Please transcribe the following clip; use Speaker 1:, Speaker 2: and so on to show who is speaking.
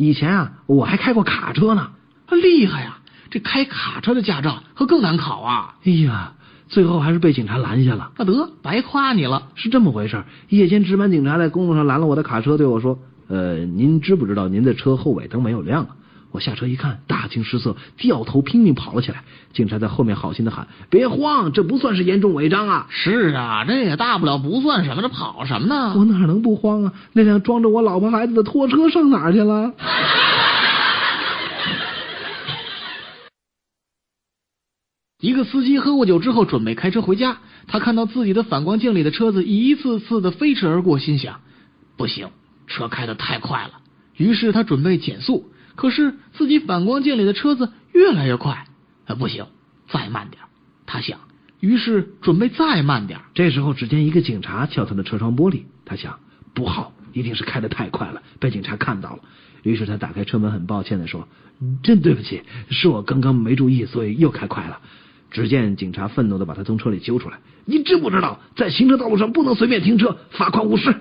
Speaker 1: 以前啊，我还开过卡车呢。
Speaker 2: 厉害呀！这开卡车的驾照可更难考啊！
Speaker 1: 哎呀，最后还是被警察拦下了。
Speaker 2: 那得白夸你了。
Speaker 1: 是这么回事夜间值班警察在公路上拦了我的卡车，对我说：“呃，您知不知道您的车后尾灯没有亮啊？”我下车一看，大惊失色，掉头拼命跑了起来。警察在后面好心的喊：“别慌，这不算是严重违章啊。”
Speaker 2: 是啊，这也大不了不算什么，这跑什么呢？
Speaker 1: 我哪能不慌啊？那辆装着我老婆孩子的拖车上哪儿去了？
Speaker 2: 一个司机喝过酒之后准备开车回家，他看到自己的反光镜里的车子一次次的飞驰而过，心想：不行，车开的太快了。于是他准备减速，可是自己反光镜里的车子越来越快，不行，再慢点。他想，于是准备再慢点。
Speaker 1: 这时候，只见一个警察敲他的车窗玻璃，他想，不好，一定是开的太快了，被警察看到了。于是他打开车门，很抱歉的说：“真对不起，是我刚刚没注意，所以又开快了。”只见警察愤怒的把他从车里揪出来：“你知不知道，在行车道路上不能随便停车，罚款五十？”